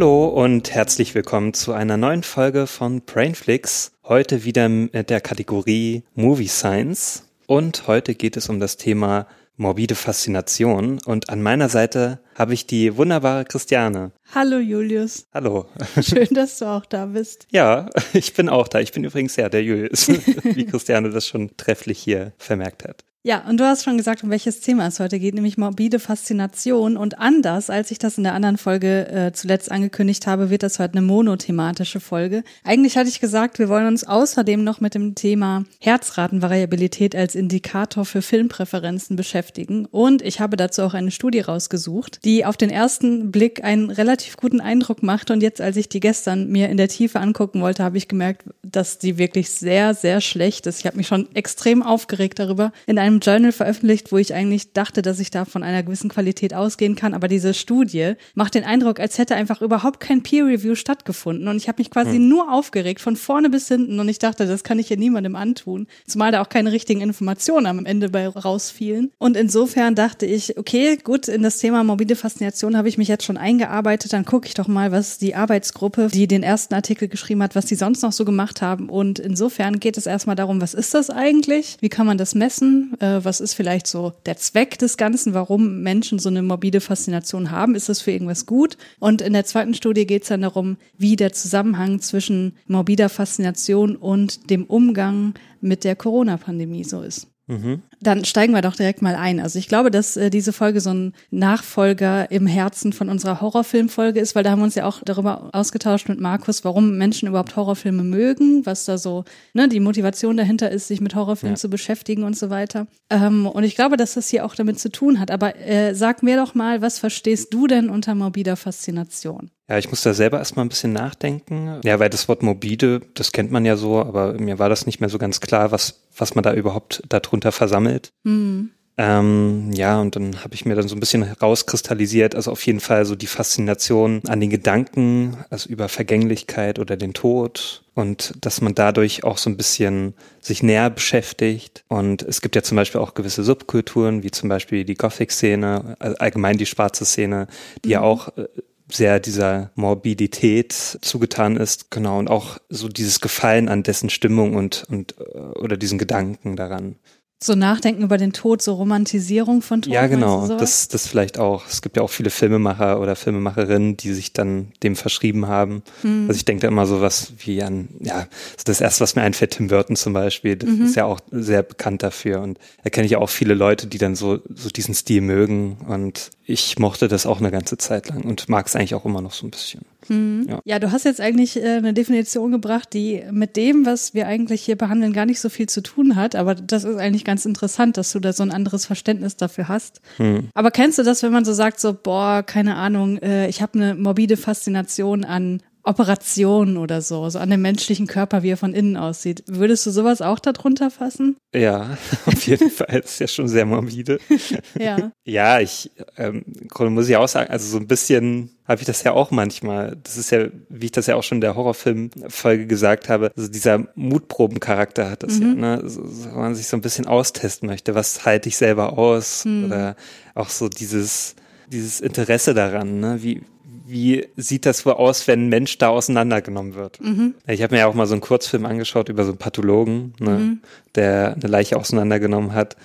Hallo und herzlich willkommen zu einer neuen Folge von Brainflix. Heute wieder mit der Kategorie Movie Science. Und heute geht es um das Thema morbide Faszination. Und an meiner Seite habe ich die wunderbare Christiane. Hallo Julius. Hallo. Schön, dass du auch da bist. Ja, ich bin auch da. Ich bin übrigens ja der Julius, wie Christiane das schon trefflich hier vermerkt hat. Ja, und du hast schon gesagt, um welches Thema es heute geht, nämlich morbide Faszination. Und anders, als ich das in der anderen Folge äh, zuletzt angekündigt habe, wird das heute eine monothematische Folge. Eigentlich hatte ich gesagt, wir wollen uns außerdem noch mit dem Thema Herzratenvariabilität als Indikator für Filmpräferenzen beschäftigen. Und ich habe dazu auch eine Studie rausgesucht, die auf den ersten Blick einen relativ guten Eindruck macht. Und jetzt, als ich die gestern mir in der Tiefe angucken wollte, habe ich gemerkt, dass die wirklich sehr, sehr schlecht ist. Ich habe mich schon extrem aufgeregt darüber. In einem einem Journal veröffentlicht, wo ich eigentlich dachte, dass ich da von einer gewissen Qualität ausgehen kann. Aber diese Studie macht den Eindruck, als hätte einfach überhaupt kein Peer Review stattgefunden. Und ich habe mich quasi hm. nur aufgeregt, von vorne bis hinten. Und ich dachte, das kann ich hier niemandem antun. Zumal da auch keine richtigen Informationen am Ende bei rausfielen. Und insofern dachte ich, okay, gut, in das Thema morbide Faszination habe ich mich jetzt schon eingearbeitet. Dann gucke ich doch mal, was die Arbeitsgruppe, die den ersten Artikel geschrieben hat, was die sonst noch so gemacht haben. Und insofern geht es erstmal darum, was ist das eigentlich? Wie kann man das messen? Äh, was ist vielleicht so der Zweck des Ganzen, warum Menschen so eine morbide Faszination haben? Ist das für irgendwas gut? Und in der zweiten Studie geht es dann darum, wie der Zusammenhang zwischen morbider Faszination und dem Umgang mit der Corona-Pandemie so ist. Mhm. Dann steigen wir doch direkt mal ein. Also ich glaube, dass äh, diese Folge so ein Nachfolger im Herzen von unserer Horrorfilmfolge ist, weil da haben wir uns ja auch darüber ausgetauscht mit Markus, warum Menschen überhaupt Horrorfilme mögen, was da so ne, die Motivation dahinter ist, sich mit Horrorfilmen ja. zu beschäftigen und so weiter. Ähm, und ich glaube, dass das hier auch damit zu tun hat. Aber äh, sag mir doch mal, was verstehst du denn unter morbider Faszination? Ja, ich muss da selber erstmal ein bisschen nachdenken. Ja, weil das Wort morbide, das kennt man ja so, aber mir war das nicht mehr so ganz klar, was, was man da überhaupt darunter versammelt. Mhm. Ähm, ja, und dann habe ich mir dann so ein bisschen herauskristallisiert, also auf jeden Fall so die Faszination an den Gedanken, also über Vergänglichkeit oder den Tod und dass man dadurch auch so ein bisschen sich näher beschäftigt. Und es gibt ja zum Beispiel auch gewisse Subkulturen, wie zum Beispiel die Gothic-Szene, allgemein die schwarze Szene, die mhm. ja auch äh, sehr dieser Morbidität zugetan ist, genau, und auch so dieses Gefallen an dessen Stimmung und, und äh, oder diesen Gedanken daran. So Nachdenken über den Tod, so Romantisierung von Tod. Ja, genau, das, das vielleicht auch. Es gibt ja auch viele Filmemacher oder Filmemacherinnen, die sich dann dem verschrieben haben. Mhm. Also ich denke da immer so was wie an, ja, das erste, was mir einfällt, Tim Burton zum Beispiel, das mhm. ist ja auch sehr bekannt dafür. Und da kenne ich auch viele Leute, die dann so, so diesen Stil mögen. Und ich mochte das auch eine ganze Zeit lang und mag es eigentlich auch immer noch so ein bisschen. Mhm. Ja. ja. du hast jetzt eigentlich äh, eine Definition gebracht, die mit dem, was wir eigentlich hier behandeln, gar nicht so viel zu tun hat. Aber das ist eigentlich ganz interessant, dass du da so ein anderes Verständnis dafür hast. Mhm. Aber kennst du das, wenn man so sagt, so, boah, keine Ahnung, äh, ich habe eine morbide Faszination an Operationen oder so, so an dem menschlichen Körper, wie er von innen aussieht. Würdest du sowas auch darunter fassen? Ja, auf jeden Fall. Das ist ja schon sehr morbide. ja. Ja, ich ähm, muss ich auch sagen, also so ein bisschen habe ich das ja auch manchmal. Das ist ja, wie ich das ja auch schon in der Horrorfilm-Folge gesagt habe, also dieser Mutprobencharakter hat das mhm. ja, ne? So, so, man sich so ein bisschen austesten möchte, was halte ich selber aus? Mhm. Oder auch so dieses, dieses Interesse daran, ne? Wie, wie sieht das wohl aus, wenn ein Mensch da auseinandergenommen wird? Mhm. Ich habe mir ja auch mal so einen Kurzfilm angeschaut über so einen Pathologen, ne, mhm. der eine Leiche auseinandergenommen hat.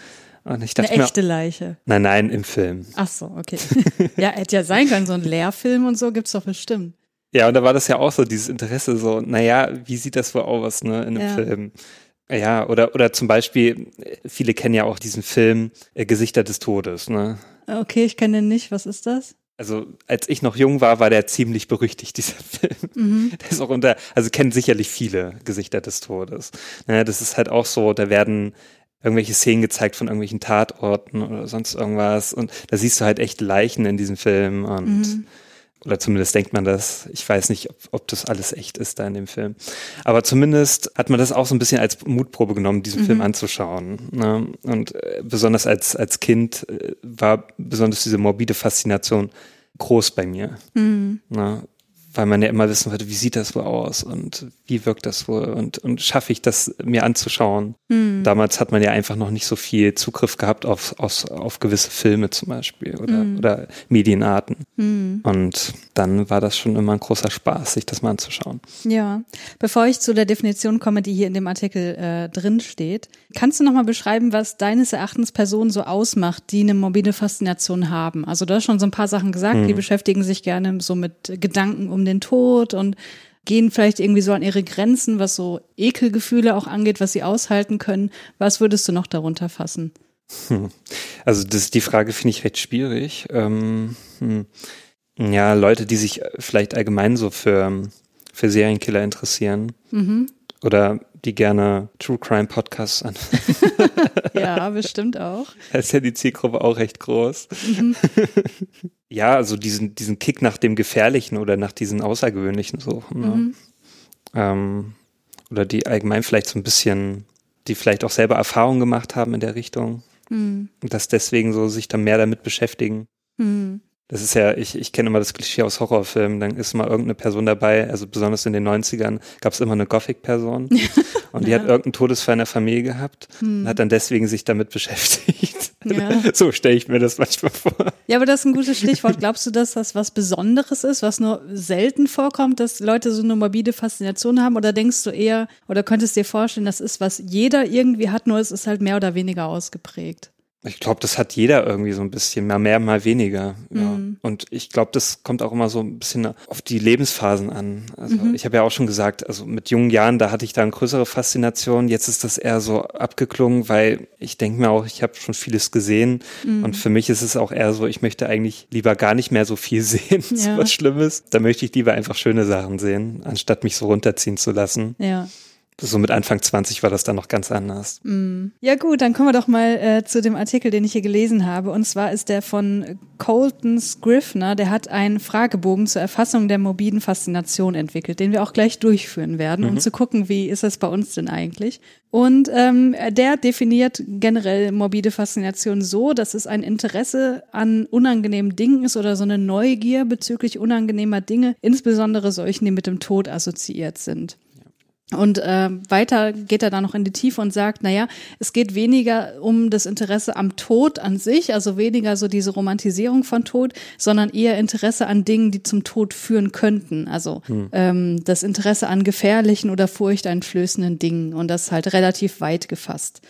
Und ich dachte eine echte mir, Leiche. Nein, nein, im Film. Ach so, okay. ja, hätte ja sein können, so ein Lehrfilm und so gibt's doch bestimmt. Ja, und da war das ja auch so, dieses Interesse, so, naja, wie sieht das wohl aus, ne, in einem ja. Film? Ja, oder, oder zum Beispiel, viele kennen ja auch diesen Film äh, Gesichter des Todes, ne? Okay, ich kenne den nicht. Was ist das? Also als ich noch jung war, war der ziemlich berüchtigt, dieser Film. Mhm. Der ist auch unter, also kennen sicherlich viele Gesichter des Todes. Ja, das ist halt auch so, da werden irgendwelche Szenen gezeigt von irgendwelchen Tatorten oder sonst irgendwas und da siehst du halt echt Leichen in diesem Film und mhm. Oder zumindest denkt man das. Ich weiß nicht, ob, ob das alles echt ist da in dem Film. Aber zumindest hat man das auch so ein bisschen als Mutprobe genommen, diesen mhm. Film anzuschauen. Ne? Und äh, besonders als, als Kind äh, war besonders diese morbide Faszination groß bei mir. Mhm. Ne? Weil man ja immer wissen wollte, wie sieht das wohl aus und wie wirkt das wohl und, und schaffe ich das mir anzuschauen. Hm. Damals hat man ja einfach noch nicht so viel Zugriff gehabt auf, auf, auf gewisse Filme zum Beispiel oder, hm. oder Medienarten. Hm. Und dann war das schon immer ein großer Spaß, sich das mal anzuschauen. Ja, bevor ich zu der Definition komme, die hier in dem Artikel äh, drin steht, kannst du nochmal beschreiben, was deines Erachtens Personen so ausmacht, die eine morbide Faszination haben? Also du hast schon so ein paar Sachen gesagt, die hm. beschäftigen sich gerne so mit Gedanken um den Tod und gehen vielleicht irgendwie so an ihre Grenzen, was so Ekelgefühle auch angeht, was sie aushalten können. Was würdest du noch darunter fassen? Hm. Also das, die Frage finde ich recht schwierig. Ähm, hm. Ja, Leute, die sich vielleicht allgemein so für, für Serienkiller interessieren. Mhm. Oder die gerne True Crime Podcasts an. ja, bestimmt auch. Da ist ja die Zielgruppe auch recht groß. Mhm. ja, also diesen, diesen Kick nach dem Gefährlichen oder nach diesen Außergewöhnlichen so. Ne? Mhm. Ähm, oder die allgemein vielleicht so ein bisschen, die vielleicht auch selber Erfahrungen gemacht haben in der Richtung. Mhm. Und das deswegen so sich dann mehr damit beschäftigen. Mhm. Das ist ja, ich, ich kenne immer das Klischee aus Horrorfilmen, dann ist mal irgendeine Person dabei, also besonders in den 90ern gab es immer eine Gothic-Person und die ja. hat irgendeinen Todesfall in der Familie gehabt hm. und hat dann deswegen sich damit beschäftigt. Ja. So stelle ich mir das manchmal vor. Ja, aber das ist ein gutes Stichwort. Glaubst du, dass das was Besonderes ist, was nur selten vorkommt, dass Leute so eine morbide Faszination haben? Oder denkst du eher, oder könntest dir vorstellen, das ist, was jeder irgendwie hat, nur es ist halt mehr oder weniger ausgeprägt? Ich glaube, das hat jeder irgendwie so ein bisschen, mal mehr, mal weniger. Ja. Mhm. Und ich glaube, das kommt auch immer so ein bisschen auf die Lebensphasen an. Also mhm. ich habe ja auch schon gesagt, also mit jungen Jahren, da hatte ich da eine größere Faszination. Jetzt ist das eher so abgeklungen, weil ich denke mir auch, ich habe schon vieles gesehen. Mhm. Und für mich ist es auch eher so, ich möchte eigentlich lieber gar nicht mehr so viel sehen, ja. was Schlimmes. Da möchte ich lieber einfach schöne Sachen sehen, anstatt mich so runterziehen zu lassen. Ja. So mit Anfang 20 war das dann noch ganz anders. Mm. Ja gut, dann kommen wir doch mal äh, zu dem Artikel, den ich hier gelesen habe. Und zwar ist der von Colton Scriffner. Der hat einen Fragebogen zur Erfassung der morbiden Faszination entwickelt, den wir auch gleich durchführen werden, mhm. um zu gucken, wie ist das bei uns denn eigentlich. Und ähm, der definiert generell morbide Faszination so, dass es ein Interesse an unangenehmen Dingen ist oder so eine Neugier bezüglich unangenehmer Dinge, insbesondere solchen, die mit dem Tod assoziiert sind. Und äh, weiter geht er dann noch in die Tiefe und sagt, naja, es geht weniger um das Interesse am Tod an sich, also weniger so diese Romantisierung von Tod, sondern eher Interesse an Dingen, die zum Tod führen könnten. Also hm. ähm, das Interesse an gefährlichen oder furchteinflößenden Dingen und das halt relativ weit gefasst.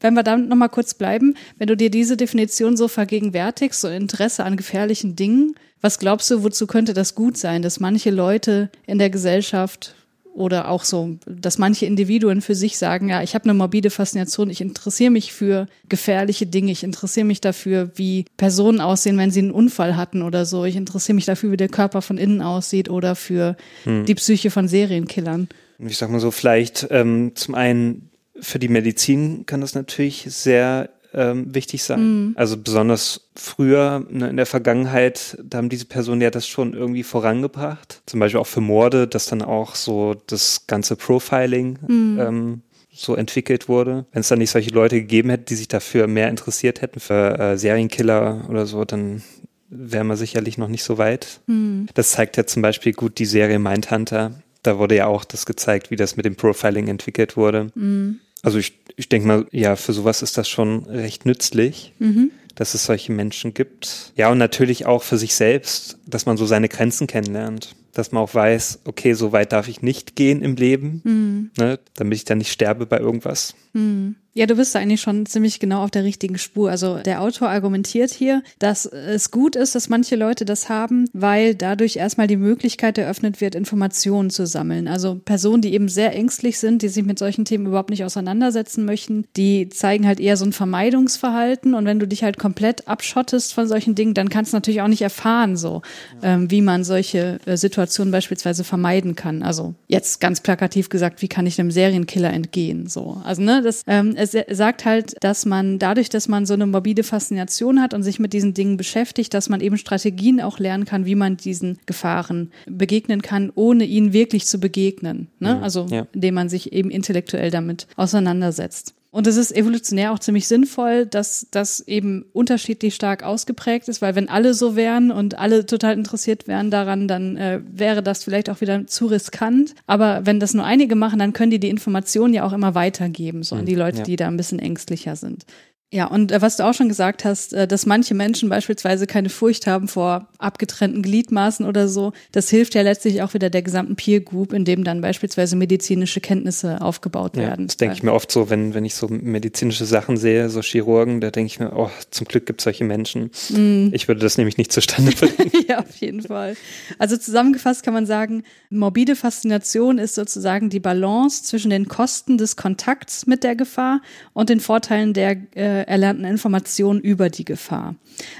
Wenn wir dann nochmal kurz bleiben, wenn du dir diese Definition so vergegenwärtigst, so Interesse an gefährlichen Dingen, was glaubst du, wozu könnte das gut sein, dass manche Leute in der Gesellschaft oder auch so, dass manche Individuen für sich sagen, ja, ich habe eine morbide Faszination, ich interessiere mich für gefährliche Dinge, ich interessiere mich dafür, wie Personen aussehen, wenn sie einen Unfall hatten oder so, ich interessiere mich dafür, wie der Körper von innen aussieht oder für hm. die Psyche von Serienkillern. Ich sag mal so, vielleicht ähm, zum einen für die Medizin kann das natürlich sehr ähm, wichtig sein. Mhm. Also besonders früher ne, in der Vergangenheit, da haben diese Personen ja das schon irgendwie vorangebracht. Zum Beispiel auch für Morde, dass dann auch so das ganze Profiling mhm. ähm, so entwickelt wurde. Wenn es dann nicht solche Leute gegeben hätte, die sich dafür mehr interessiert hätten, für äh, Serienkiller oder so, dann wären wir sicherlich noch nicht so weit. Mhm. Das zeigt ja zum Beispiel gut die Serie Mindhunter. Da wurde ja auch das gezeigt, wie das mit dem Profiling entwickelt wurde. Mhm. Also ich, ich denke mal, ja, für sowas ist das schon recht nützlich, mhm. dass es solche Menschen gibt. Ja, und natürlich auch für sich selbst, dass man so seine Grenzen kennenlernt. Dass man auch weiß, okay, so weit darf ich nicht gehen im Leben, mhm. ne, damit ich dann nicht sterbe bei irgendwas. Mhm. Ja, du bist eigentlich schon ziemlich genau auf der richtigen Spur. Also der Autor argumentiert hier, dass es gut ist, dass manche Leute das haben, weil dadurch erstmal die Möglichkeit eröffnet wird, Informationen zu sammeln. Also Personen, die eben sehr ängstlich sind, die sich mit solchen Themen überhaupt nicht auseinandersetzen möchten, die zeigen halt eher so ein Vermeidungsverhalten. Und wenn du dich halt komplett abschottest von solchen Dingen, dann kannst du natürlich auch nicht erfahren, so ähm, wie man solche äh, Situationen beispielsweise vermeiden kann. Also jetzt ganz plakativ gesagt, wie kann ich einem Serienkiller entgehen? So, also ne, das ähm, es sagt halt, dass man dadurch, dass man so eine morbide Faszination hat und sich mit diesen Dingen beschäftigt, dass man eben Strategien auch lernen kann, wie man diesen Gefahren begegnen kann, ohne ihnen wirklich zu begegnen. Ne? Mhm, also ja. indem man sich eben intellektuell damit auseinandersetzt. Und es ist evolutionär auch ziemlich sinnvoll, dass das eben unterschiedlich stark ausgeprägt ist, weil wenn alle so wären und alle total interessiert wären daran, dann äh, wäre das vielleicht auch wieder zu riskant. Aber wenn das nur einige machen, dann können die die Informationen ja auch immer weitergeben, so an die hm, Leute, ja. die da ein bisschen ängstlicher sind. Ja, und äh, was du auch schon gesagt hast, äh, dass manche Menschen beispielsweise keine Furcht haben vor abgetrennten Gliedmaßen oder so, das hilft ja letztlich auch wieder der gesamten Peer Group, in dem dann beispielsweise medizinische Kenntnisse aufgebaut ja, werden. Das denke ich mir oft so, wenn, wenn ich so medizinische Sachen sehe, so Chirurgen, da denke ich mir, oh, zum Glück gibt es solche Menschen. Mm. Ich würde das nämlich nicht zustande bringen. ja, auf jeden Fall. Also zusammengefasst kann man sagen, morbide Faszination ist sozusagen die Balance zwischen den Kosten des Kontakts mit der Gefahr und den Vorteilen der äh, erlernten Informationen über die Gefahr.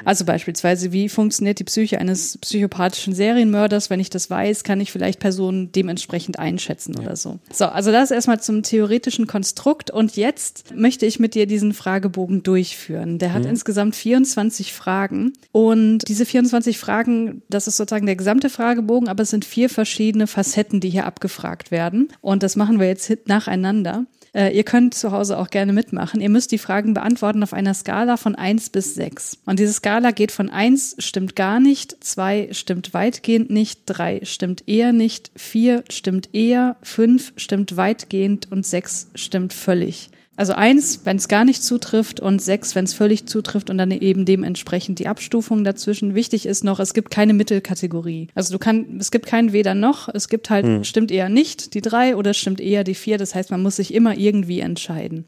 Also beispielsweise, wie funktioniert die Psyche eines psychopathischen Serienmörders? Wenn ich das weiß, kann ich vielleicht Personen dementsprechend einschätzen ja. oder so. So, also das erstmal zum theoretischen Konstrukt. Und jetzt möchte ich mit dir diesen Fragebogen durchführen. Der hat mhm. insgesamt 24 Fragen. Und diese 24 Fragen, das ist sozusagen der gesamte Fragebogen, aber es sind vier verschiedene Facetten, die hier abgefragt werden. Und das machen wir jetzt nacheinander. Äh, ihr könnt zu Hause auch gerne mitmachen. Ihr müsst die Fragen beantworten auf einer Skala von eins bis sechs. Und diese Skala geht von eins stimmt gar nicht, zwei stimmt weitgehend nicht, drei stimmt eher nicht, vier stimmt eher, fünf stimmt weitgehend und sechs stimmt völlig. Also eins, wenn es gar nicht zutrifft und sechs, wenn es völlig zutrifft und dann eben dementsprechend die Abstufung dazwischen. Wichtig ist noch, es gibt keine Mittelkategorie. Also du kannst, es gibt kein weder noch, es gibt halt, hm. stimmt eher nicht die drei oder stimmt eher die vier. Das heißt, man muss sich immer irgendwie entscheiden.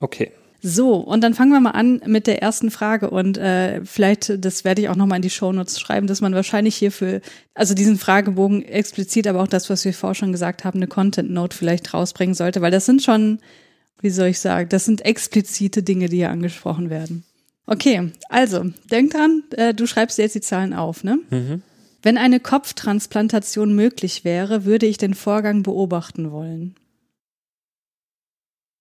Okay. So, und dann fangen wir mal an mit der ersten Frage und äh, vielleicht, das werde ich auch nochmal in die Shownotes schreiben, dass man wahrscheinlich hier für, also diesen Fragebogen explizit, aber auch das, was wir vorher schon gesagt haben, eine Content Note vielleicht rausbringen sollte, weil das sind schon wie soll ich sagen, das sind explizite Dinge, die hier angesprochen werden. Okay, also, denk dran, äh, du schreibst jetzt die Zahlen auf, ne? Mhm. Wenn eine Kopftransplantation möglich wäre, würde ich den Vorgang beobachten wollen.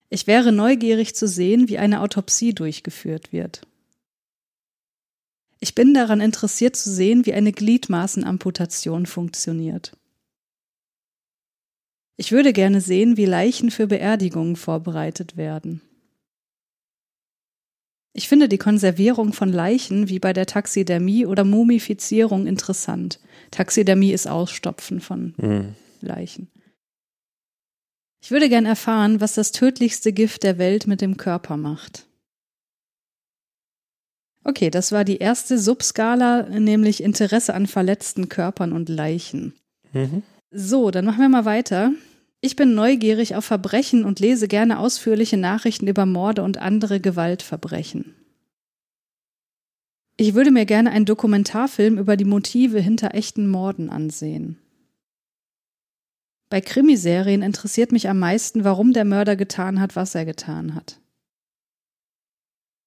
Ich wäre neugierig zu sehen, wie eine Autopsie durchgeführt wird. Ich bin daran interessiert zu sehen, wie eine Gliedmaßenamputation funktioniert. Ich würde gerne sehen, wie Leichen für Beerdigungen vorbereitet werden. Ich finde die Konservierung von Leichen wie bei der Taxidermie oder Mumifizierung interessant. Taxidermie ist Ausstopfen von mhm. Leichen. Ich würde gern erfahren, was das tödlichste Gift der Welt mit dem Körper macht. Okay, das war die erste Subskala, nämlich Interesse an verletzten Körpern und Leichen. Mhm. So, dann machen wir mal weiter. Ich bin neugierig auf Verbrechen und lese gerne ausführliche Nachrichten über Morde und andere Gewaltverbrechen. Ich würde mir gerne einen Dokumentarfilm über die Motive hinter echten Morden ansehen. Bei Krimiserien interessiert mich am meisten, warum der Mörder getan hat, was er getan hat.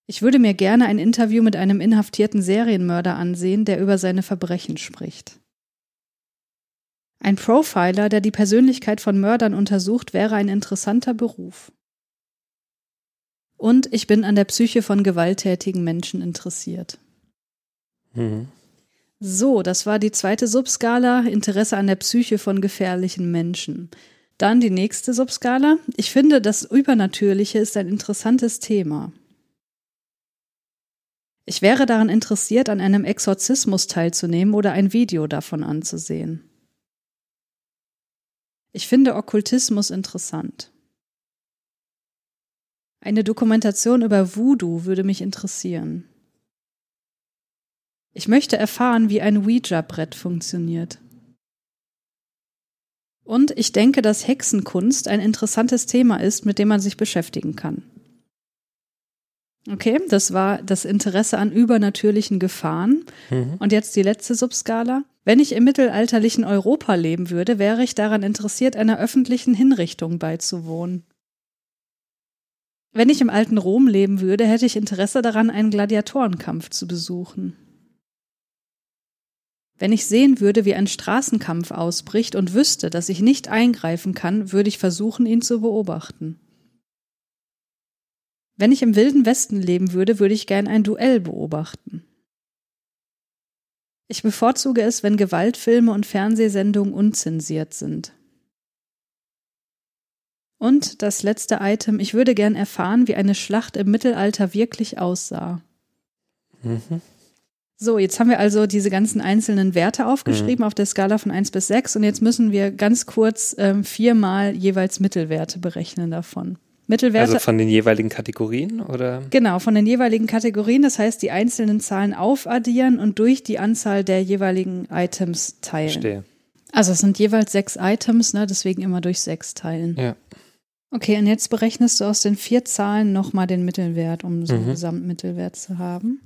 Ich würde mir gerne ein Interview mit einem inhaftierten Serienmörder ansehen, der über seine Verbrechen spricht. Ein Profiler, der die Persönlichkeit von Mördern untersucht, wäre ein interessanter Beruf. Und ich bin an der Psyche von gewalttätigen Menschen interessiert. Mhm. So, das war die zweite Subskala, Interesse an der Psyche von gefährlichen Menschen. Dann die nächste Subskala. Ich finde, das Übernatürliche ist ein interessantes Thema. Ich wäre daran interessiert, an einem Exorzismus teilzunehmen oder ein Video davon anzusehen. Ich finde Okkultismus interessant. Eine Dokumentation über Voodoo würde mich interessieren. Ich möchte erfahren, wie ein Ouija-Brett funktioniert. Und ich denke, dass Hexenkunst ein interessantes Thema ist, mit dem man sich beschäftigen kann. Okay, das war das Interesse an übernatürlichen Gefahren. Mhm. Und jetzt die letzte Subskala. Wenn ich im mittelalterlichen Europa leben würde, wäre ich daran interessiert, einer öffentlichen Hinrichtung beizuwohnen. Wenn ich im alten Rom leben würde, hätte ich Interesse daran, einen Gladiatorenkampf zu besuchen. Wenn ich sehen würde, wie ein Straßenkampf ausbricht und wüsste, dass ich nicht eingreifen kann, würde ich versuchen, ihn zu beobachten. Wenn ich im wilden Westen leben würde, würde ich gern ein Duell beobachten. Ich bevorzuge es, wenn Gewaltfilme und Fernsehsendungen unzensiert sind. Und das letzte Item, ich würde gern erfahren, wie eine Schlacht im Mittelalter wirklich aussah. Mhm. So, jetzt haben wir also diese ganzen einzelnen Werte aufgeschrieben mhm. auf der Skala von 1 bis 6 und jetzt müssen wir ganz kurz ähm, viermal jeweils Mittelwerte berechnen davon. Mittelwerte. Also von den jeweiligen Kategorien oder? Genau, von den jeweiligen Kategorien. Das heißt, die einzelnen Zahlen aufaddieren und durch die Anzahl der jeweiligen Items teilen. Verstehe. Also es sind jeweils sechs Items, ne? deswegen immer durch sechs teilen. Ja. Okay, und jetzt berechnest du aus den vier Zahlen nochmal den Mittelwert, um so einen mhm. Gesamtmittelwert zu haben.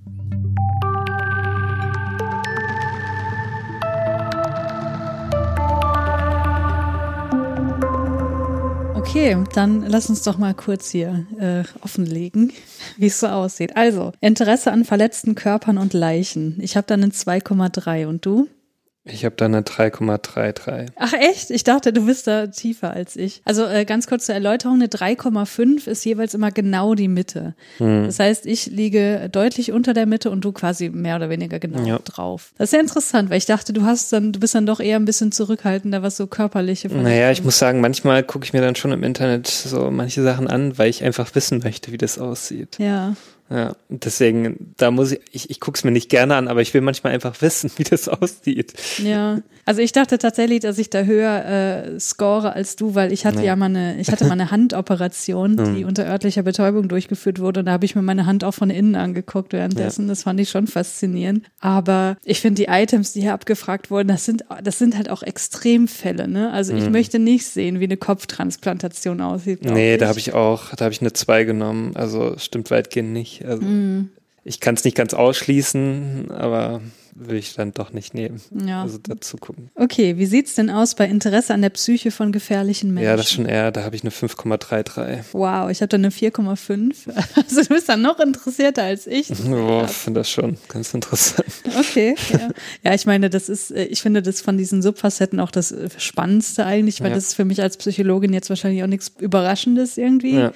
Okay, dann lass uns doch mal kurz hier äh, offenlegen, wie es so aussieht. Also, Interesse an verletzten Körpern und Leichen. Ich habe da eine 2,3 und du? Ich habe da eine 3,33. Ach echt? Ich dachte, du bist da tiefer als ich. Also äh, ganz kurz zur Erläuterung, eine 3,5 ist jeweils immer genau die Mitte. Hm. Das heißt, ich liege deutlich unter der Mitte und du quasi mehr oder weniger genau ja. drauf. Das ist sehr interessant, weil ich dachte, du hast dann, du bist dann doch eher ein bisschen zurückhaltender, was so körperliche Naja, ich muss sagen, manchmal gucke ich mir dann schon im Internet so manche Sachen an, weil ich einfach wissen möchte, wie das aussieht. Ja. Ja, deswegen, da muss ich, ich, ich gucke es mir nicht gerne an, aber ich will manchmal einfach wissen, wie das aussieht. Ja, also ich dachte tatsächlich, dass ich da höher äh, score als du, weil ich hatte nee. ja mal eine, ich hatte mal eine Handoperation, die hm. unter örtlicher Betäubung durchgeführt wurde und da habe ich mir meine Hand auch von innen angeguckt währenddessen. Ja. Das fand ich schon faszinierend. Aber ich finde die Items, die hier abgefragt wurden, das sind, das sind halt auch Extremfälle, ne? Also ich hm. möchte nicht sehen, wie eine Kopftransplantation aussieht. Nee, ich. da habe ich auch, da habe ich eine 2 genommen. Also stimmt weitgehend nicht. Also mm. ich kann es nicht ganz ausschließen, aber will ich dann doch nicht nehmen. Ja. Also dazu gucken. Okay, wie sieht es denn aus bei Interesse an der Psyche von gefährlichen Menschen? Ja, das ist schon eher, da habe ich eine 5,33. Wow, ich habe da eine 4,5. Also du bist dann noch interessierter als ich. Boah, ich finde das schon ganz interessant. Okay, ja. ja. ich meine, das ist, äh, ich finde das von diesen Subfacetten auch das äh, Spannendste eigentlich, weil ja. das ist für mich als Psychologin jetzt wahrscheinlich auch nichts Überraschendes irgendwie. Ja.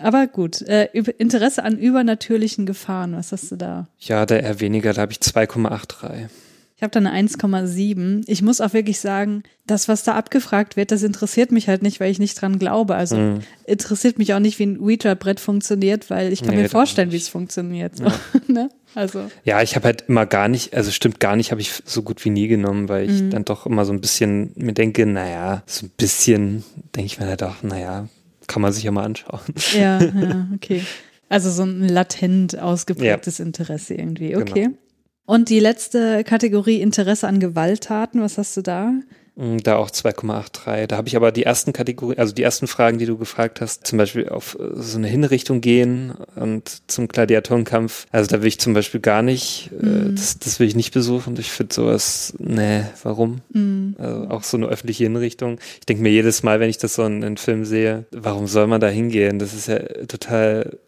Aber gut, äh, Interesse an übernatürlichen Gefahren, was hast du da? Ja, da eher weniger, da habe ich 2,83. Ich habe da eine 1,7. Ich muss auch wirklich sagen, das, was da abgefragt wird, das interessiert mich halt nicht, weil ich nicht dran glaube. Also mm. interessiert mich auch nicht, wie ein Ouija-Brett funktioniert, weil ich kann nee, mir vorstellen, wie es funktioniert. So, ja. ne? Also. Ja, ich habe halt immer gar nicht, also stimmt gar nicht, habe ich so gut wie nie genommen, weil ich mm. dann doch immer so ein bisschen mir denke, naja, so ein bisschen denke ich mir halt auch, naja, kann man sich ja mal anschauen. Ja, ja, okay. Also so ein latent ausgeprägtes ja. Interesse irgendwie. Okay. Genau. Und die letzte Kategorie Interesse an Gewalttaten, was hast du da? Mm, da auch 2,83. Da habe ich aber die ersten Kategorien, also die ersten Fragen, die du gefragt hast, zum Beispiel auf äh, so eine Hinrichtung gehen und zum Gladiatorenkampf. Also da will ich zum Beispiel gar nicht, mm. das, das will ich nicht besuchen. Ich finde sowas, nee, warum? Mm. Also auch so eine öffentliche Hinrichtung. Ich denke mir jedes Mal, wenn ich das so in, in Film sehe, warum soll man da hingehen? Das ist ja total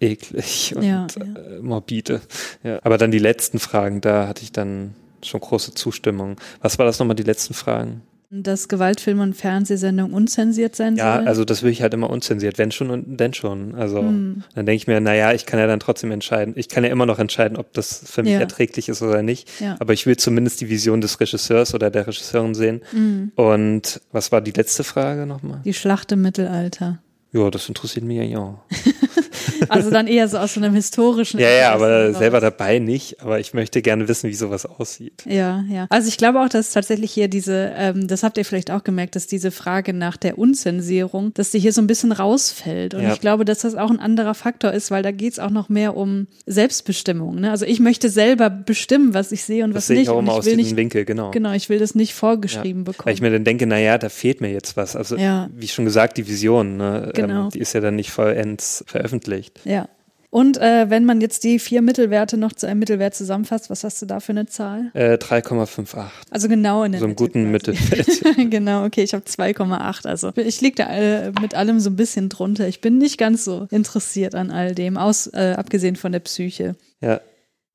eklig und ja, ja. Äh, morbide. Ja. Aber dann die letzten Fragen, da hatte ich dann schon große Zustimmung. Was war das nochmal, die letzten Fragen? Dass Gewaltfilme und Fernsehsendungen unzensiert sein ja, sollen? Ja, also das will ich halt immer unzensiert, wenn schon und denn schon. Also hm. dann denke ich mir, naja, ich kann ja dann trotzdem entscheiden. Ich kann ja immer noch entscheiden, ob das für mich ja. erträglich ist oder nicht. Ja. Aber ich will zumindest die Vision des Regisseurs oder der Regisseurin sehen. Hm. Und was war die letzte Frage nochmal? Die Schlacht im Mittelalter. Ja, das interessiert mich ja, ja. Also dann eher so aus so einem historischen. ja, ja, aber selber dabei nicht. Aber ich möchte gerne wissen, wie sowas aussieht. Ja, ja. Also ich glaube auch, dass tatsächlich hier diese, ähm, das habt ihr vielleicht auch gemerkt, dass diese Frage nach der Unzensierung, dass die hier so ein bisschen rausfällt. Und ja. ich glaube, dass das auch ein anderer Faktor ist, weil da geht es auch noch mehr um Selbstbestimmung. Ne? Also ich möchte selber bestimmen, was ich sehe und das was sehe nicht. Ich auch immer aus diesem nicht, Winkel, genau. Genau, ich will das nicht vorgeschrieben ja. bekommen. Weil ich mir dann denke, naja, da fehlt mir jetzt was. Also ja. wie schon gesagt, die Vision, ne? genau. Ähm, die ist ja dann nicht vollends veröffentlicht. Ja. Und äh, wenn man jetzt die vier Mittelwerte noch zu einem Mittelwert zusammenfasst, was hast du da für eine Zahl? Äh, 3,58. Also genau in der So einem guten Mittelwert. genau, okay, ich habe 2,8. Also ich liege da äh, mit allem so ein bisschen drunter. Ich bin nicht ganz so interessiert an all dem, aus, äh, abgesehen von der Psyche. Ja.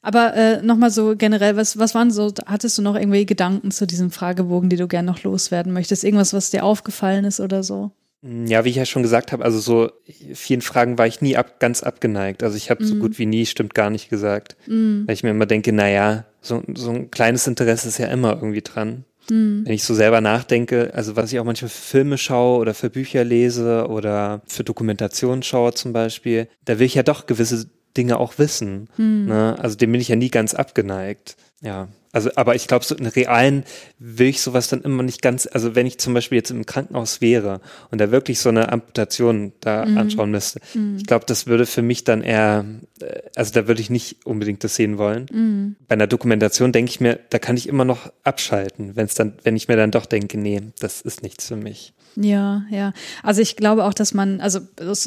Aber äh, nochmal so generell, was, was waren so, hattest du noch irgendwie Gedanken zu diesem Fragebogen, die du gerne noch loswerden möchtest? Irgendwas, was dir aufgefallen ist oder so? Ja, wie ich ja schon gesagt habe, also so vielen Fragen war ich nie ab, ganz abgeneigt. Also ich habe mm. so mhm. gut wie nie, stimmt gar nicht gesagt. Mm. Weil ich mir immer denke, naja, so, so ein kleines Interesse ist ja immer irgendwie dran. Mm. Wenn ich so selber nachdenke, also was ich auch manchmal für Filme schaue oder für Bücher lese oder für Dokumentationen schaue zum Beispiel, da will ich ja doch gewisse Dinge auch wissen. Mhm. Ne? Also dem bin ich ja nie ganz abgeneigt. Ja, also, aber ich glaube, so in realen will ich sowas dann immer nicht ganz, also wenn ich zum Beispiel jetzt im Krankenhaus wäre und da wirklich so eine Amputation da mhm. anschauen müsste, mhm. ich glaube, das würde für mich dann eher, äh, also da würde ich nicht unbedingt das sehen wollen. Mhm. Bei einer Dokumentation denke ich mir, da kann ich immer noch abschalten, wenn es dann, wenn ich mir dann doch denke, nee, das ist nichts für mich. Ja, ja. Also ich glaube auch, dass man, also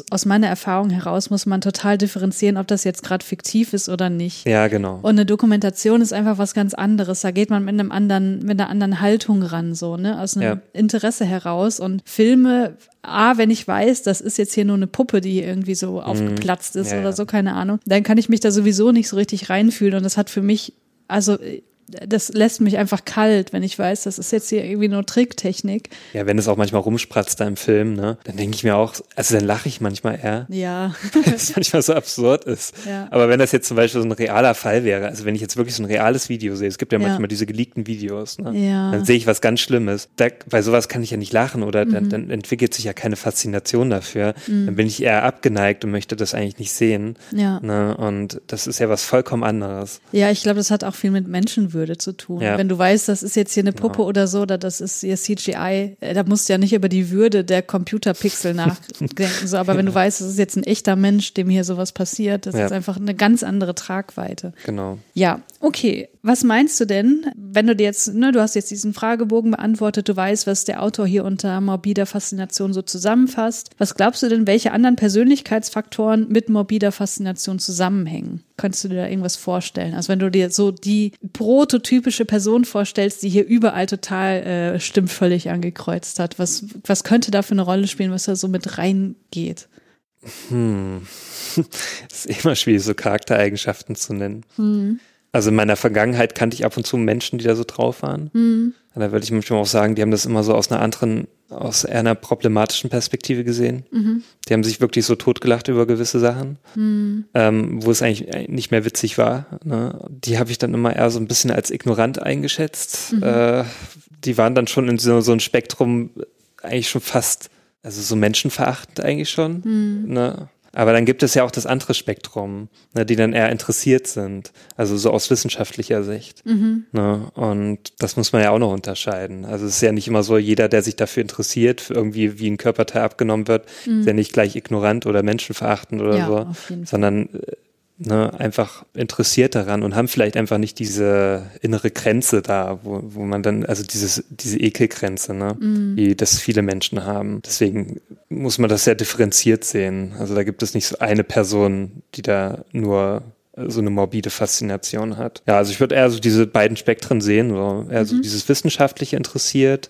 aus, meiner Erfahrung heraus muss man total differenzieren, ob das jetzt gerade fiktiv ist oder nicht. Ja, genau. Und eine Dokumentation ist einfach was ganz anderes. Da geht man mit einem anderen, mit einer anderen Haltung ran, so, ne? Aus einem ja. Interesse heraus. Und Filme, A, wenn ich weiß, das ist jetzt hier nur eine Puppe, die irgendwie so mhm. aufgeplatzt ist ja, oder so, keine Ahnung, dann kann ich mich da sowieso nicht so richtig reinfühlen. Und das hat für mich, also das lässt mich einfach kalt, wenn ich weiß, das ist jetzt hier irgendwie nur Tricktechnik. Ja, wenn es auch manchmal rumspratzt da im Film, ne, dann denke ich mir auch, also dann lache ich manchmal eher. Ja. Weil es manchmal so absurd ist. Ja. Aber wenn das jetzt zum Beispiel so ein realer Fall wäre, also wenn ich jetzt wirklich so ein reales Video sehe, es gibt ja, ja. manchmal diese geleakten Videos, ne, ja. dann sehe ich was ganz Schlimmes. Da, bei sowas kann ich ja nicht lachen oder mhm. dann, dann, entwickelt sich ja keine Faszination dafür. Mhm. Dann bin ich eher abgeneigt und möchte das eigentlich nicht sehen. Ja. Ne, und das ist ja was vollkommen anderes. Ja, ich glaube, das hat auch viel mit Menschen Menschenwürde zu tun. Ja. Wenn du weißt, das ist jetzt hier eine Puppe genau. oder so, oder das ist hier CGI, äh, da musst du ja nicht über die Würde der Computerpixel nachdenken. so, aber wenn du weißt, das ist jetzt ein echter Mensch, dem hier sowas passiert, das ja. ist einfach eine ganz andere Tragweite. Genau. Ja, okay. Was meinst du denn, wenn du dir jetzt, ne, du hast jetzt diesen Fragebogen beantwortet, du weißt, was der Autor hier unter morbider Faszination so zusammenfasst. Was glaubst du denn, welche anderen Persönlichkeitsfaktoren mit morbider Faszination zusammenhängen? Könntest du dir da irgendwas vorstellen? Also wenn du dir so die prototypische Person vorstellst, die hier überall total äh, stimmvöllig angekreuzt hat, was, was könnte da für eine Rolle spielen, was da so mit reingeht? Hm. Es ist immer schwierig, so Charaktereigenschaften zu nennen. Hm. Also in meiner Vergangenheit kannte ich ab und zu Menschen, die da so drauf waren. Mhm. Da würde ich manchmal auch sagen, die haben das immer so aus einer anderen, aus einer problematischen Perspektive gesehen. Mhm. Die haben sich wirklich so totgelacht über gewisse Sachen, mhm. ähm, wo es eigentlich nicht mehr witzig war. Ne? Die habe ich dann immer eher so ein bisschen als ignorant eingeschätzt. Mhm. Äh, die waren dann schon in so, so ein Spektrum eigentlich schon fast, also so menschenverachtend eigentlich schon. Mhm. Ne? Aber dann gibt es ja auch das andere Spektrum, ne, die dann eher interessiert sind, also so aus wissenschaftlicher Sicht. Mhm. Ne, und das muss man ja auch noch unterscheiden. Also es ist ja nicht immer so, jeder, der sich dafür interessiert, irgendwie wie ein Körperteil abgenommen wird, mhm. ist ja nicht gleich ignorant oder menschenverachtend oder ja, so, sondern ne, einfach interessiert daran und haben vielleicht einfach nicht diese innere Grenze da, wo, wo man dann, also dieses, diese Ekelgrenze, ne, mm. die das viele Menschen haben. Deswegen muss man das sehr differenziert sehen. Also da gibt es nicht so eine Person, die da nur so eine morbide Faszination hat. Ja, also ich würde eher so diese beiden Spektren sehen, so eher mhm. so dieses Wissenschaftliche interessiert,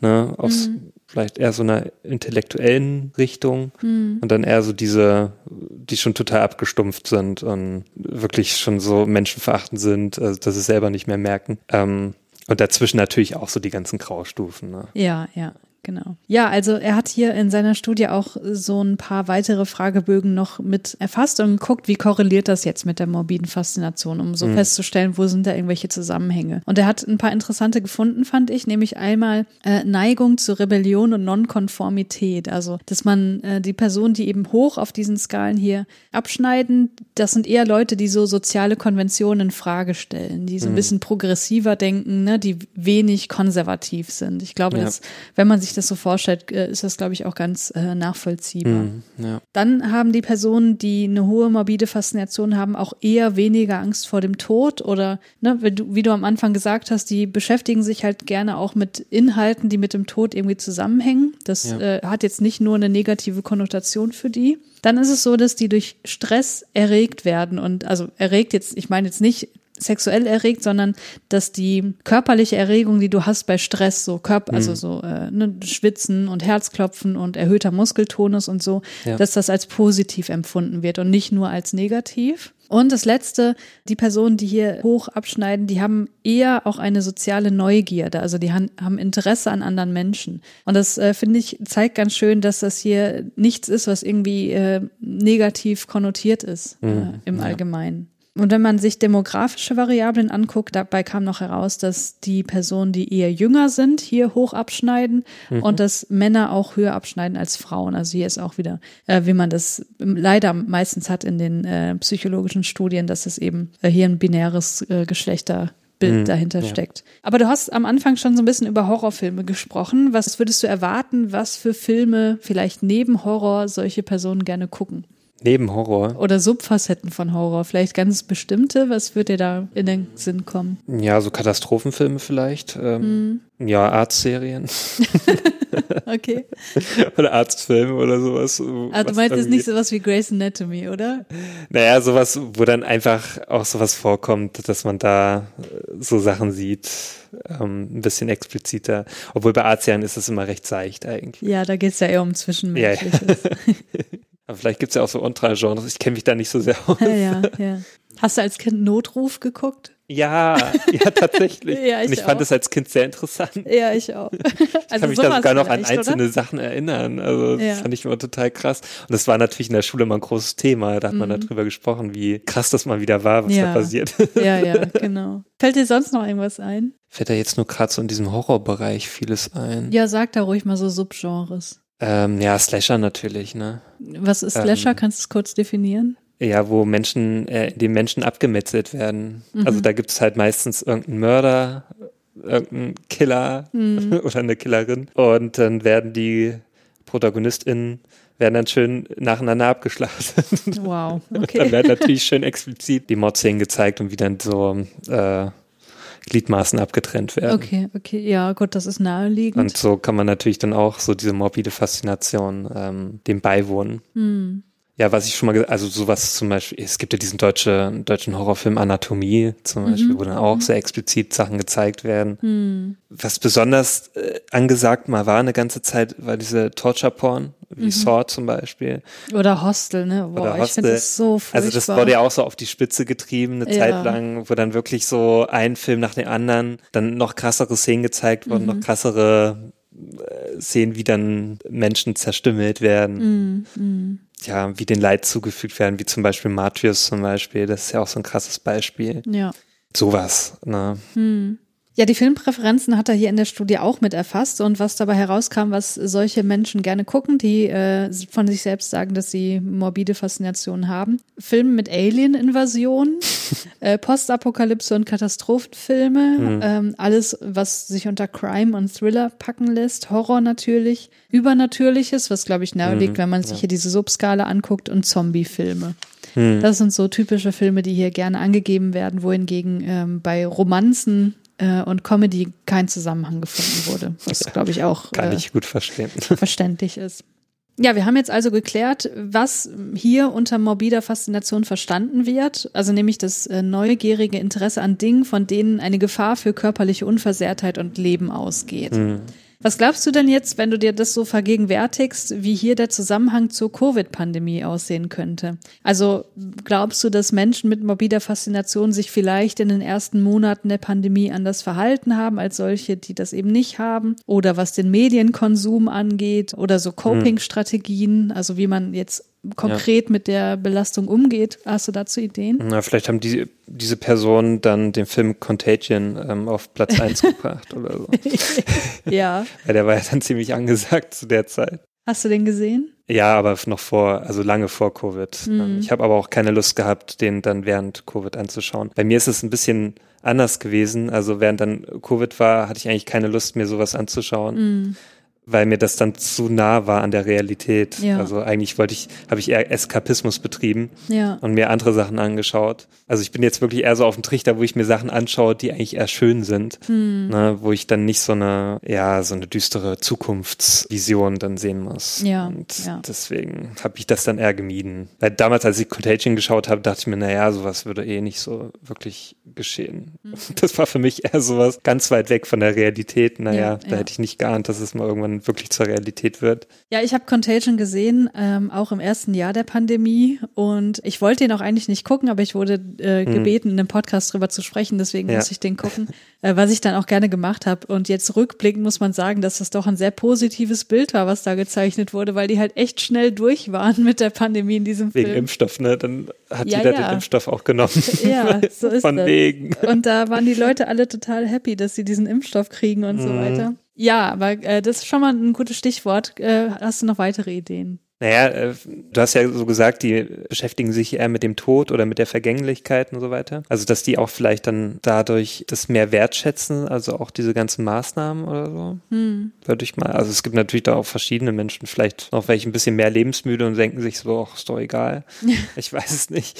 ne, aus mhm vielleicht eher so einer intellektuellen Richtung mhm. und dann eher so diese, die schon total abgestumpft sind und wirklich schon so menschenverachtend sind, also dass sie selber nicht mehr merken. Ähm, und dazwischen natürlich auch so die ganzen Graustufen. Ne? Ja, ja genau. Ja, also er hat hier in seiner Studie auch so ein paar weitere Fragebögen noch mit erfasst und geguckt, wie korreliert das jetzt mit der morbiden Faszination, um so mhm. festzustellen, wo sind da irgendwelche Zusammenhänge. Und er hat ein paar interessante gefunden, fand ich, nämlich einmal äh, Neigung zu Rebellion und Nonkonformität. Also, dass man äh, die Personen, die eben hoch auf diesen Skalen hier abschneiden, das sind eher Leute, die so soziale Konventionen in Frage stellen, die so ein mhm. bisschen progressiver denken, ne, die wenig konservativ sind. Ich glaube, ja. dass wenn man sich das so vorstellt, äh, ist das, glaube ich, auch ganz äh, nachvollziehbar. Mm, ja. Dann haben die Personen, die eine hohe morbide Faszination haben, auch eher weniger Angst vor dem Tod oder, ne, wie du, wie du am Anfang gesagt hast, die beschäftigen sich halt gerne auch mit Inhalten, die mit dem Tod irgendwie zusammenhängen. Das ja. äh, hat jetzt nicht nur eine negative Konnotation für die. Dann ist es so, dass die durch Stress erregt werden und also erregt jetzt, ich meine jetzt nicht sexuell erregt, sondern dass die körperliche Erregung, die du hast bei Stress, so Körper, also mhm. so äh, ne, Schwitzen und Herzklopfen und erhöhter Muskeltonus und so, ja. dass das als positiv empfunden wird und nicht nur als negativ. Und das Letzte, die Personen, die hier hoch abschneiden, die haben eher auch eine soziale Neugierde. Also die haben Interesse an anderen Menschen. Und das, äh, finde ich, zeigt ganz schön, dass das hier nichts ist, was irgendwie äh, negativ konnotiert ist äh, mhm, im Allgemeinen. Und wenn man sich demografische Variablen anguckt, dabei kam noch heraus, dass die Personen, die eher jünger sind, hier hoch abschneiden mhm. und dass Männer auch höher abschneiden als Frauen. Also hier ist auch wieder, äh, wie man das leider meistens hat in den äh, psychologischen Studien, dass es eben äh, hier ein binäres äh, Geschlechterbild mhm, dahinter ja. steckt. Aber du hast am Anfang schon so ein bisschen über Horrorfilme gesprochen. Was würdest du erwarten, was für Filme vielleicht neben Horror solche Personen gerne gucken? Neben Horror. Oder Subfacetten von Horror. Vielleicht ganz bestimmte. Was wird dir da in den Sinn kommen? Ja, so Katastrophenfilme vielleicht. Ähm, mm. Ja, Arztserien. okay. oder Arztfilme oder sowas. Ah, du meinst jetzt nicht sowas wie Grey's Anatomy, oder? Naja, sowas, wo dann einfach auch sowas vorkommt, dass man da äh, so Sachen sieht. Ähm, ein bisschen expliziter. Obwohl bei Arztserien ist es immer recht seicht eigentlich. Ja, da geht es ja eher um Zwischenmenschliches. Ja, ja. Aber vielleicht gibt es ja auch so Untrall-Genres. Ich kenne mich da nicht so sehr aus. Ja, ja, ja. Hast du als Kind Notruf geguckt? Ja, ja, tatsächlich. ja, ich Und ich auch. fand es als Kind sehr interessant. Ja, ich auch. ich also kann mich da sogar noch an einzelne oder? Sachen erinnern. Also ja. das fand ich immer total krass. Und das war natürlich in der Schule mal ein großes Thema. Da hat mhm. man darüber gesprochen, wie krass das mal wieder war, was ja. da passiert. ja, ja, genau. Fällt dir sonst noch irgendwas ein? Fällt da jetzt nur gerade so in diesem Horrorbereich vieles ein? Ja, sag da ruhig mal so Subgenres. Ähm, ja, Slasher natürlich, ne? Was ist Slasher? Ähm, Kannst du es kurz definieren? Ja, wo Menschen, äh, dem Menschen abgemetzelt werden. Mhm. Also da gibt es halt meistens irgendeinen Mörder, irgendeinen Killer mhm. oder eine Killerin. Und dann werden die ProtagonistInnen werden dann schön nacheinander abgeschlachtet. Wow, okay. dann werden natürlich schön explizit die Mordszenen gezeigt und wie dann so äh, Gliedmaßen abgetrennt werden. Okay, okay, ja, gut, das ist naheliegend. Und so kann man natürlich dann auch so diese morbide Faszination ähm, dem beiwohnen. Hm. Ja, was ich schon mal, also sowas zum Beispiel, es gibt ja diesen deutsche, deutschen Horrorfilm Anatomie zum mhm. Beispiel, wo dann auch mhm. sehr explizit Sachen gezeigt werden. Mhm. Was besonders äh, angesagt mal war eine ganze Zeit, war diese Torture-Porn, wie mhm. Saw zum Beispiel. Oder Hostel, ne? Boah, Oder Hostel. ich finde das so furchtbar. Also das wurde ja auch so auf die Spitze getrieben, eine ja. Zeit lang, wo dann wirklich so ein Film nach dem anderen, dann noch krassere Szenen gezeigt wurden, noch mhm. krassere äh, Szenen, wie dann Menschen zerstümmelt werden. Mhm ja, wie den Leid zugefügt werden, wie zum Beispiel Martyrs zum Beispiel, das ist ja auch so ein krasses Beispiel. Ja. Sowas, ne? Hm. Ja, die Filmpräferenzen hat er hier in der Studie auch mit erfasst und was dabei herauskam, was solche Menschen gerne gucken, die äh, von sich selbst sagen, dass sie morbide Faszinationen haben. Filme mit Alien-Invasionen, äh, Postapokalypse und Katastrophenfilme, mhm. ähm, alles, was sich unter Crime und Thriller packen lässt, Horror natürlich, Übernatürliches, was glaube ich nahe liegt, mhm, wenn man sich ja. hier diese Subskala anguckt und Zombie-Filme. Mhm. Das sind so typische Filme, die hier gerne angegeben werden, wohingegen ähm, bei Romanzen äh, und Comedy kein Zusammenhang gefunden wurde. Was, glaube ich, auch Kann äh, ich gut verstehen. verständlich ist. Ja, wir haben jetzt also geklärt, was hier unter morbider Faszination verstanden wird, also nämlich das äh, neugierige Interesse an Dingen, von denen eine Gefahr für körperliche Unversehrtheit und Leben ausgeht. Mhm. Was glaubst du denn jetzt, wenn du dir das so vergegenwärtigst, wie hier der Zusammenhang zur Covid-Pandemie aussehen könnte? Also glaubst du, dass Menschen mit morbider Faszination sich vielleicht in den ersten Monaten der Pandemie anders verhalten haben als solche, die das eben nicht haben? Oder was den Medienkonsum angeht oder so hm. Coping-Strategien, also wie man jetzt konkret ja. mit der Belastung umgeht. Hast du dazu Ideen? Na, vielleicht haben die, diese Personen dann den Film Contagion ähm, auf Platz 1 gebracht oder so. ja. ja. Der war ja dann ziemlich angesagt zu der Zeit. Hast du den gesehen? Ja, aber noch vor, also lange vor Covid. Mhm. Ich habe aber auch keine Lust gehabt, den dann während Covid anzuschauen. Bei mir ist es ein bisschen anders gewesen. Also während dann Covid war, hatte ich eigentlich keine Lust, mir sowas anzuschauen. Mhm weil mir das dann zu nah war an der Realität. Ja. Also eigentlich wollte ich, habe ich eher Eskapismus betrieben ja. und mir andere Sachen angeschaut. Also ich bin jetzt wirklich eher so auf dem Trichter, wo ich mir Sachen anschaue, die eigentlich eher schön sind, hm. ne, wo ich dann nicht so eine, ja, so eine düstere Zukunftsvision dann sehen muss. Ja. Und ja. deswegen habe ich das dann eher gemieden. Weil damals, als ich Contagion geschaut habe, dachte ich mir, naja, sowas würde eh nicht so wirklich geschehen. Hm. Das war für mich eher sowas ganz weit weg von der Realität. Naja, da hätte ich nicht geahnt, dass es mal irgendwann dann wirklich zur Realität wird. Ja, ich habe Contagion gesehen, ähm, auch im ersten Jahr der Pandemie und ich wollte ihn auch eigentlich nicht gucken, aber ich wurde äh, hm. gebeten, in einem Podcast drüber zu sprechen, deswegen ja. muss ich den gucken, äh, was ich dann auch gerne gemacht habe. Und jetzt rückblickend muss man sagen, dass das doch ein sehr positives Bild war, was da gezeichnet wurde, weil die halt echt schnell durch waren mit der Pandemie in diesem Wegen Film. Wegen Impfstoff, ne? Dann hat ja, jeder ja. den Impfstoff auch genommen. Ja, so ist Von das. wegen. Und da waren die Leute alle total happy, dass sie diesen Impfstoff kriegen und mhm. so weiter. Ja, aber äh, das ist schon mal ein gutes Stichwort. Äh, hast du noch weitere Ideen? Naja, äh, du hast ja so gesagt, die beschäftigen sich eher mit dem Tod oder mit der Vergänglichkeit und so weiter. Also, dass die auch vielleicht dann dadurch das mehr wertschätzen, also auch diese ganzen Maßnahmen oder so. Hm. Würde ich mal, also es gibt natürlich da auch verschiedene Menschen, vielleicht noch welche ein bisschen mehr lebensmüde und denken sich so, ach, ist doch egal. ich weiß es nicht.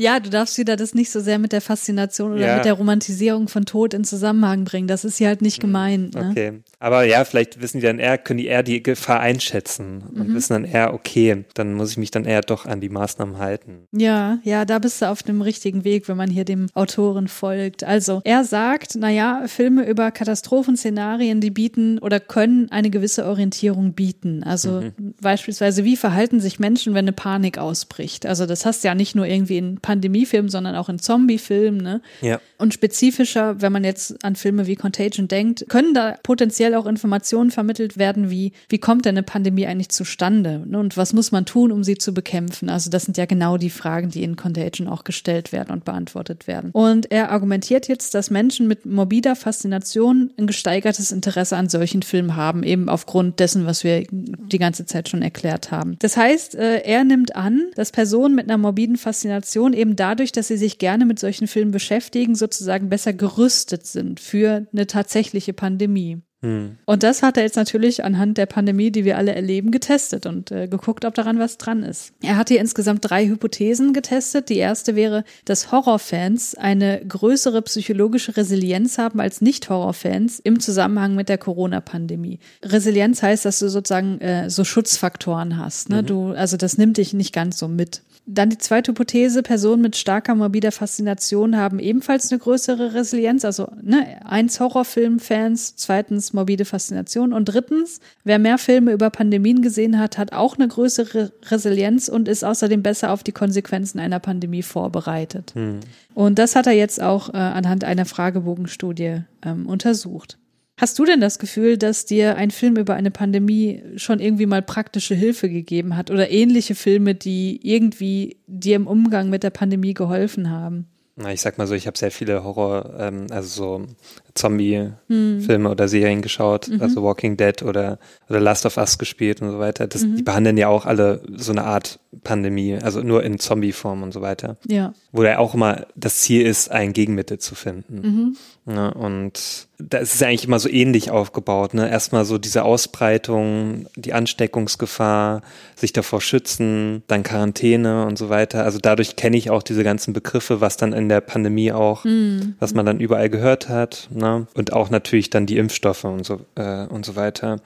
Ja, du darfst wieder das nicht so sehr mit der Faszination oder ja. mit der Romantisierung von Tod in Zusammenhang bringen. Das ist ja halt nicht hm, gemeint. Ne? Okay. Aber ja, vielleicht wissen die dann eher, können die eher die Gefahr einschätzen und mhm. wissen dann eher, okay, dann muss ich mich dann eher doch an die Maßnahmen halten. Ja, ja, da bist du auf dem richtigen Weg, wenn man hier dem Autoren folgt. Also, er sagt, naja, Filme über Katastrophenszenarien, die bieten oder können eine gewisse Orientierung bieten. Also mhm. beispielsweise, wie verhalten sich Menschen, wenn eine Panik ausbricht? Also, das hast du ja nicht nur irgendwie in Pandemiefilm, sondern auch in Zombiefilmen. Ne? Ja. Und spezifischer, wenn man jetzt an Filme wie Contagion denkt, können da potenziell auch Informationen vermittelt werden, wie, wie kommt denn eine Pandemie eigentlich zustande? Ne? Und was muss man tun, um sie zu bekämpfen? Also das sind ja genau die Fragen, die in Contagion auch gestellt werden und beantwortet werden. Und er argumentiert jetzt, dass Menschen mit morbider Faszination ein gesteigertes Interesse an solchen Filmen haben, eben aufgrund dessen, was wir die ganze Zeit schon erklärt haben. Das heißt, äh, er nimmt an, dass Personen mit einer morbiden Faszination eben dadurch, dass sie sich gerne mit solchen Filmen beschäftigen, sozusagen besser gerüstet sind für eine tatsächliche Pandemie. Hm. Und das hat er jetzt natürlich anhand der Pandemie, die wir alle erleben, getestet und äh, geguckt, ob daran was dran ist. Er hat hier insgesamt drei Hypothesen getestet. Die erste wäre, dass Horrorfans eine größere psychologische Resilienz haben als Nicht-Horrorfans im Zusammenhang mit der Corona-Pandemie. Resilienz heißt, dass du sozusagen äh, so Schutzfaktoren hast. Ne? Mhm. Du, also das nimmt dich nicht ganz so mit. Dann die zweite Hypothese, Personen mit starker morbider Faszination haben ebenfalls eine größere Resilienz. Also ne, eins Horrorfilm-Fans, zweitens morbide Faszination und drittens, wer mehr Filme über Pandemien gesehen hat, hat auch eine größere Resilienz und ist außerdem besser auf die Konsequenzen einer Pandemie vorbereitet. Hm. Und das hat er jetzt auch äh, anhand einer Fragebogenstudie ähm, untersucht. Hast du denn das Gefühl, dass dir ein Film über eine Pandemie schon irgendwie mal praktische Hilfe gegeben hat oder ähnliche Filme, die irgendwie dir im Umgang mit der Pandemie geholfen haben? Na, ich sag mal so, ich habe sehr viele Horror, ähm, also so Zombie-Filme hm. oder Serien geschaut, mhm. also Walking Dead oder, oder Last of Us gespielt und so weiter. Das, mhm. Die behandeln ja auch alle so eine Art Pandemie, also nur in Zombie-Form und so weiter. Ja. Wo ja auch immer das Ziel ist, ein Gegenmittel zu finden. Ja, und da ist es eigentlich immer so ähnlich aufgebaut. Ne? Erstmal so diese Ausbreitung, die Ansteckungsgefahr, sich davor schützen, dann Quarantäne und so weiter. Also dadurch kenne ich auch diese ganzen Begriffe, was dann in der Pandemie auch, mhm. was man dann überall gehört hat. Ne? Und auch natürlich dann die Impfstoffe und so, äh, und so weiter.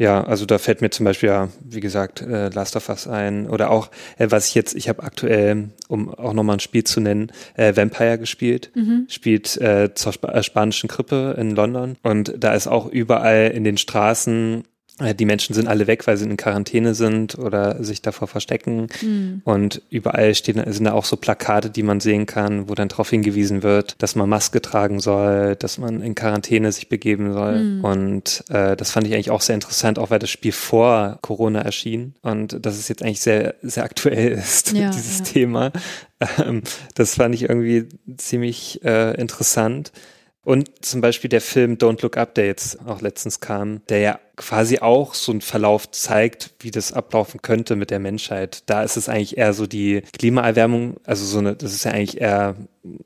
Ja, also da fällt mir zum Beispiel ja, wie gesagt, äh, Last of Us ein. Oder auch, äh, was ich jetzt, ich habe aktuell, um auch nochmal ein Spiel zu nennen, äh, Vampire gespielt, mhm. spielt äh, zur Sp äh, spanischen Grippe in London. Und da ist auch überall in den Straßen die Menschen sind alle weg, weil sie in Quarantäne sind oder sich davor verstecken. Mhm. Und überall stehen, sind da auch so Plakate, die man sehen kann, wo dann darauf hingewiesen wird, dass man Maske tragen soll, dass man in Quarantäne sich begeben soll. Mhm. Und äh, das fand ich eigentlich auch sehr interessant, auch weil das Spiel vor Corona erschien und dass es jetzt eigentlich sehr, sehr aktuell ist, ja, dieses ja. Thema. Ähm, das fand ich irgendwie ziemlich äh, interessant. Und zum Beispiel der Film Don't Look Up, der jetzt auch letztens kam, der ja quasi auch so einen Verlauf zeigt, wie das ablaufen könnte mit der Menschheit. Da ist es eigentlich eher so die Klimaerwärmung, also so eine, das ist ja eigentlich eher,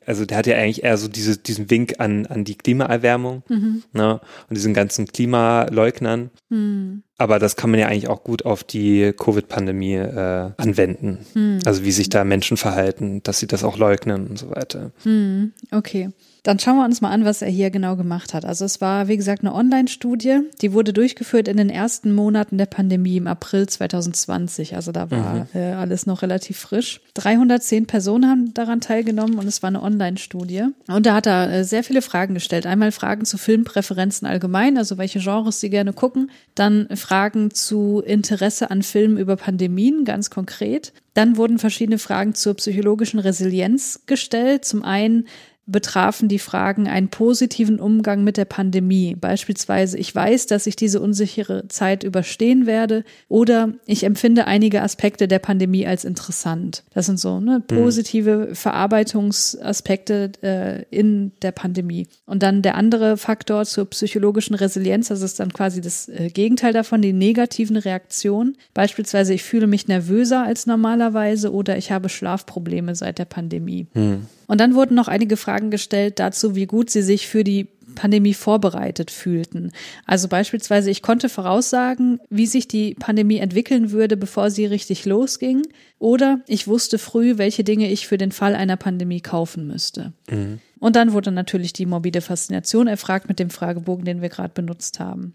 also der hat ja eigentlich eher so diese, diesen Wink an, an die Klimaerwärmung mhm. ne, und diesen ganzen Klimaleugnern. Mhm. Aber das kann man ja eigentlich auch gut auf die Covid-Pandemie äh, anwenden. Mhm. Also wie sich da Menschen verhalten, dass sie das auch leugnen und so weiter. Mhm. Okay. Dann schauen wir uns mal an, was er hier genau gemacht hat. Also es war, wie gesagt, eine Online-Studie, die wurde durchgeführt in den ersten Monaten der Pandemie im April 2020. Also da war mhm. äh, alles noch relativ frisch. 310 Personen haben daran teilgenommen und es war eine Online-Studie. Und da hat er äh, sehr viele Fragen gestellt. Einmal Fragen zu Filmpräferenzen allgemein, also welche Genres sie gerne gucken. Dann Fragen zu Interesse an Filmen über Pandemien, ganz konkret. Dann wurden verschiedene Fragen zur psychologischen Resilienz gestellt. Zum einen, betrafen die Fragen einen positiven Umgang mit der Pandemie. Beispielsweise, ich weiß, dass ich diese unsichere Zeit überstehen werde oder ich empfinde einige Aspekte der Pandemie als interessant. Das sind so ne, mhm. positive. Verarbeitungsaspekte äh, in der Pandemie. Und dann der andere Faktor zur psychologischen Resilienz, das ist dann quasi das äh, Gegenteil davon, die negativen Reaktionen. Beispielsweise, ich fühle mich nervöser als normalerweise oder ich habe Schlafprobleme seit der Pandemie. Mhm. Und dann wurden noch einige Fragen gestellt dazu, wie gut sie sich für die Pandemie vorbereitet fühlten. Also beispielsweise, ich konnte voraussagen, wie sich die Pandemie entwickeln würde, bevor sie richtig losging. Oder ich wusste früh, welche Dinge ich für den Fall einer Pandemie kaufen müsste. Mhm. Und dann wurde natürlich die morbide Faszination erfragt mit dem Fragebogen, den wir gerade benutzt haben.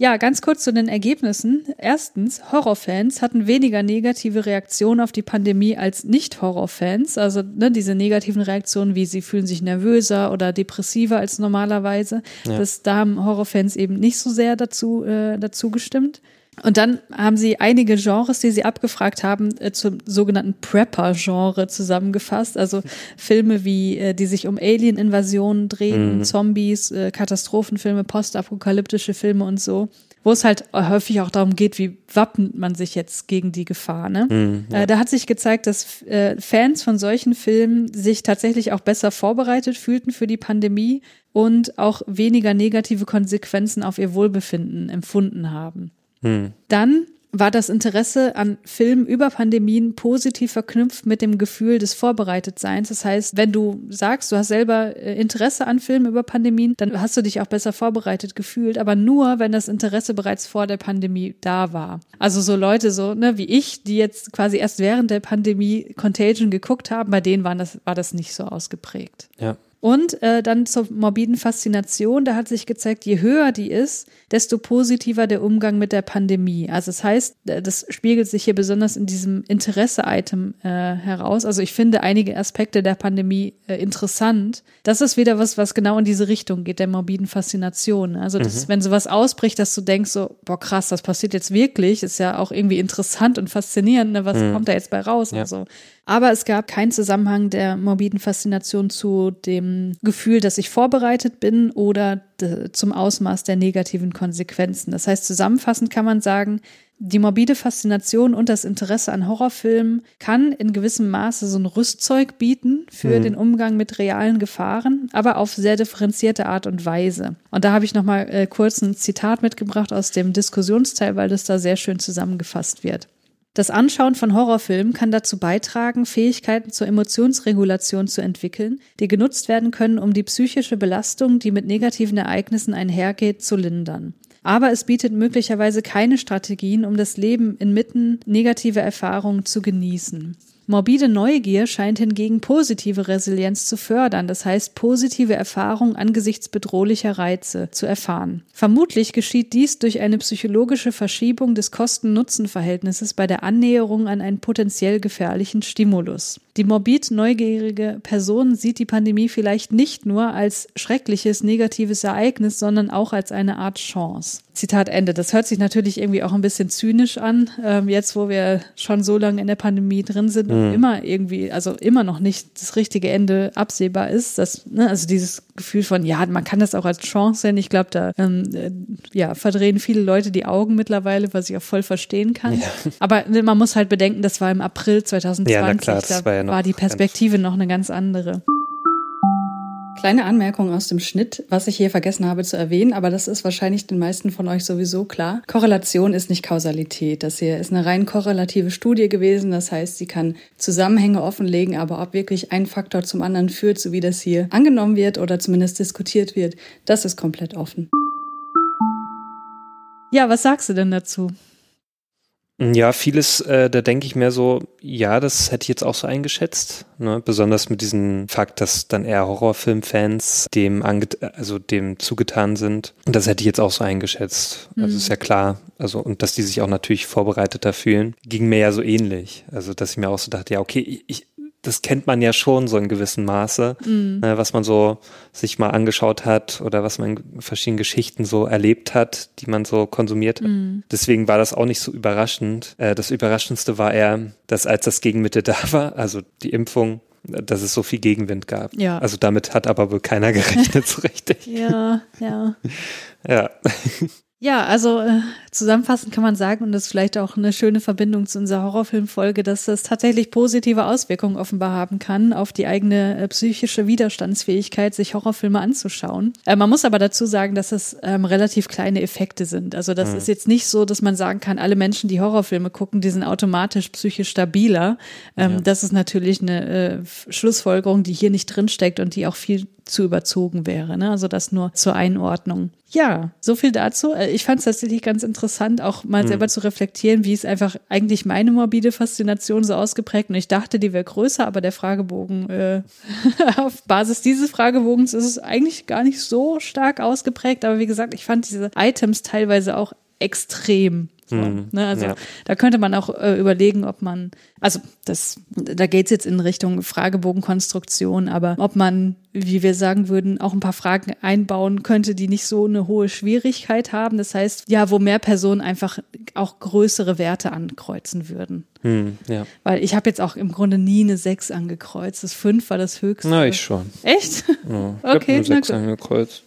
Ja, ganz kurz zu den Ergebnissen. Erstens, Horrorfans hatten weniger negative Reaktionen auf die Pandemie als Nicht-Horrorfans. Also ne, diese negativen Reaktionen, wie sie fühlen sich nervöser oder depressiver als normalerweise. Ja. Das, da haben Horrorfans eben nicht so sehr dazu, äh, dazu gestimmt. Und dann haben sie einige Genres, die sie abgefragt haben, äh, zum sogenannten Prepper-Genre zusammengefasst. Also Filme wie, äh, die sich um Alien-Invasionen drehen, mhm. Zombies, äh, Katastrophenfilme, postapokalyptische Filme und so. Wo es halt häufig auch darum geht, wie wappnet man sich jetzt gegen die Gefahr. Ne? Mhm, ja. da hat sich gezeigt, dass Fans von solchen Filmen sich tatsächlich auch besser vorbereitet fühlten für die Pandemie und auch weniger negative Konsequenzen auf ihr Wohlbefinden empfunden haben. Hm. Dann war das Interesse an Filmen über Pandemien positiv verknüpft mit dem Gefühl des Vorbereitetseins. Das heißt, wenn du sagst, du hast selber äh, Interesse an Filmen über Pandemien, dann hast du dich auch besser vorbereitet gefühlt, aber nur, wenn das Interesse bereits vor der Pandemie da war. Also so Leute so, ne, wie ich, die jetzt quasi erst während der Pandemie Contagion geguckt haben, bei denen war das, war das nicht so ausgeprägt. Ja. Und äh, dann zur morbiden Faszination, da hat sich gezeigt, je höher die ist, desto positiver der Umgang mit der Pandemie. Also das heißt, äh, das spiegelt sich hier besonders in diesem Interesse-Item äh, heraus. Also ich finde einige Aspekte der Pandemie äh, interessant. Das ist wieder was, was genau in diese Richtung geht, der morbiden Faszination. Also das, mhm. wenn sowas ausbricht, dass du denkst so, boah krass, das passiert jetzt wirklich, ist ja auch irgendwie interessant und faszinierend, ne? was mhm. kommt da jetzt bei raus ja. und so. Aber es gab keinen Zusammenhang der morbiden Faszination zu dem Gefühl, dass ich vorbereitet bin oder zum Ausmaß der negativen Konsequenzen. Das heißt, zusammenfassend kann man sagen, die morbide Faszination und das Interesse an Horrorfilmen kann in gewissem Maße so ein Rüstzeug bieten für mhm. den Umgang mit realen Gefahren, aber auf sehr differenzierte Art und Weise. Und da habe ich nochmal äh, kurz ein Zitat mitgebracht aus dem Diskussionsteil, weil das da sehr schön zusammengefasst wird. Das Anschauen von Horrorfilmen kann dazu beitragen, Fähigkeiten zur Emotionsregulation zu entwickeln, die genutzt werden können, um die psychische Belastung, die mit negativen Ereignissen einhergeht, zu lindern. Aber es bietet möglicherweise keine Strategien, um das Leben inmitten negativer Erfahrungen zu genießen. Morbide Neugier scheint hingegen positive Resilienz zu fördern, das heißt positive Erfahrungen angesichts bedrohlicher Reize zu erfahren. Vermutlich geschieht dies durch eine psychologische Verschiebung des Kosten-Nutzen-Verhältnisses bei der Annäherung an einen potenziell gefährlichen Stimulus. Die morbid neugierige Person sieht die Pandemie vielleicht nicht nur als schreckliches, negatives Ereignis, sondern auch als eine Art Chance. Zitat Ende. Das hört sich natürlich irgendwie auch ein bisschen zynisch an, ähm, jetzt wo wir schon so lange in der Pandemie drin sind mhm. und immer irgendwie, also immer noch nicht das richtige Ende absehbar ist. Das, ne, also dieses Gefühl von, ja, man kann das auch als Chance sehen. Ich glaube, da ähm, äh, ja, verdrehen viele Leute die Augen mittlerweile, was ich auch voll verstehen kann. Ja. Aber ne, man muss halt bedenken, das war im April 2020. Ja, klar, da war, ja war die Perspektive noch eine ganz andere. Kleine Anmerkung aus dem Schnitt, was ich hier vergessen habe zu erwähnen, aber das ist wahrscheinlich den meisten von euch sowieso klar. Korrelation ist nicht Kausalität. Das hier ist eine rein korrelative Studie gewesen. Das heißt, sie kann Zusammenhänge offenlegen, aber ob wirklich ein Faktor zum anderen führt, so wie das hier angenommen wird oder zumindest diskutiert wird, das ist komplett offen. Ja, was sagst du denn dazu? Ja, vieles, äh, da denke ich mir so, ja, das hätte ich jetzt auch so eingeschätzt. Ne? Besonders mit diesem Fakt, dass dann eher Horrorfilmfans dem ange also dem zugetan sind. Und das hätte ich jetzt auch so eingeschätzt. Mhm. Also ist ja klar. Also, und dass die sich auch natürlich vorbereiteter fühlen, ging mir ja so ähnlich. Also, dass ich mir auch so dachte, ja, okay, ich, das kennt man ja schon so in gewissem Maße, mhm. ne, was man so sich mal angeschaut hat oder was man in verschiedenen Geschichten so erlebt hat, die man so konsumiert hat. Mhm. Deswegen war das auch nicht so überraschend. Äh, das Überraschendste war eher, dass als das Gegenmittel da war, also die Impfung, dass es so viel Gegenwind gab. Ja. Also damit hat aber wohl keiner gerechnet so richtig. Ja, ja. ja. Ja, also äh, zusammenfassend kann man sagen, und das ist vielleicht auch eine schöne Verbindung zu unserer Horrorfilmfolge, dass das tatsächlich positive Auswirkungen offenbar haben kann auf die eigene äh, psychische Widerstandsfähigkeit, sich Horrorfilme anzuschauen. Äh, man muss aber dazu sagen, dass es ähm, relativ kleine Effekte sind. Also das mhm. ist jetzt nicht so, dass man sagen kann, alle Menschen, die Horrorfilme gucken, die sind automatisch psychisch stabiler. Ähm, ja. Das ist natürlich eine äh, Schlussfolgerung, die hier nicht drinsteckt und die auch viel zu überzogen wäre. Ne? Also das nur zur Einordnung. Ja, so viel dazu. Äh, ich fand es tatsächlich ganz interessant, auch mal mhm. selber zu reflektieren, wie ist einfach eigentlich meine morbide Faszination so ausgeprägt. Und ich dachte, die wäre größer, aber der Fragebogen, äh, auf Basis dieses Fragebogens ist es eigentlich gar nicht so stark ausgeprägt. Aber wie gesagt, ich fand diese Items teilweise auch extrem so, mhm. ne? Also ja. da könnte man auch äh, überlegen, ob man, also das, da geht's jetzt in Richtung Fragebogenkonstruktion, aber ob man, wie wir sagen würden, auch ein paar Fragen einbauen könnte, die nicht so eine hohe Schwierigkeit haben. Das heißt, ja, wo mehr Personen einfach auch größere Werte ankreuzen würden. Mhm, ja. Weil ich habe jetzt auch im Grunde nie eine 6 angekreuzt. Das 5 war das höchste. Na, ich schon. Echt? Ja, ich okay, eine 6 angekreuzt.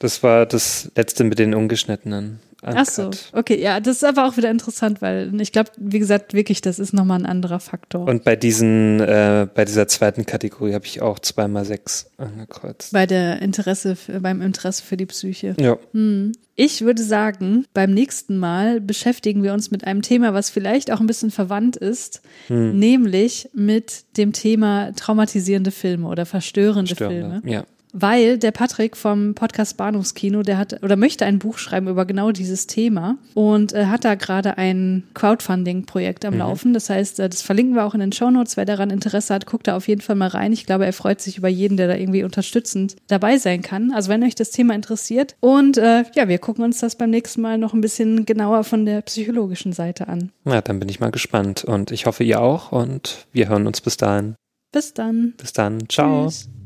Das war das letzte mit den ungeschnittenen. Ach so, okay, ja, das ist aber auch wieder interessant, weil ich glaube, wie gesagt, wirklich, das ist nochmal ein anderer Faktor. Und bei diesen, äh, bei dieser zweiten Kategorie habe ich auch zweimal sechs angekreuzt. Bei der Interesse, beim Interesse für die Psyche. Ja. Hm. Ich würde sagen, beim nächsten Mal beschäftigen wir uns mit einem Thema, was vielleicht auch ein bisschen verwandt ist, hm. nämlich mit dem Thema traumatisierende Filme oder verstörende, verstörende Filme. Ja weil der Patrick vom Podcast Bahnhofskino, der hat oder möchte ein Buch schreiben über genau dieses Thema und äh, hat da gerade ein Crowdfunding-Projekt am mhm. Laufen. Das heißt, äh, das verlinken wir auch in den Show Notes. Wer daran Interesse hat, guckt da auf jeden Fall mal rein. Ich glaube, er freut sich über jeden, der da irgendwie unterstützend dabei sein kann. Also wenn euch das Thema interessiert. Und äh, ja, wir gucken uns das beim nächsten Mal noch ein bisschen genauer von der psychologischen Seite an. Ja, dann bin ich mal gespannt und ich hoffe, ihr auch und wir hören uns bis dahin. Bis dann. Bis dann. Ciao. Tschüss.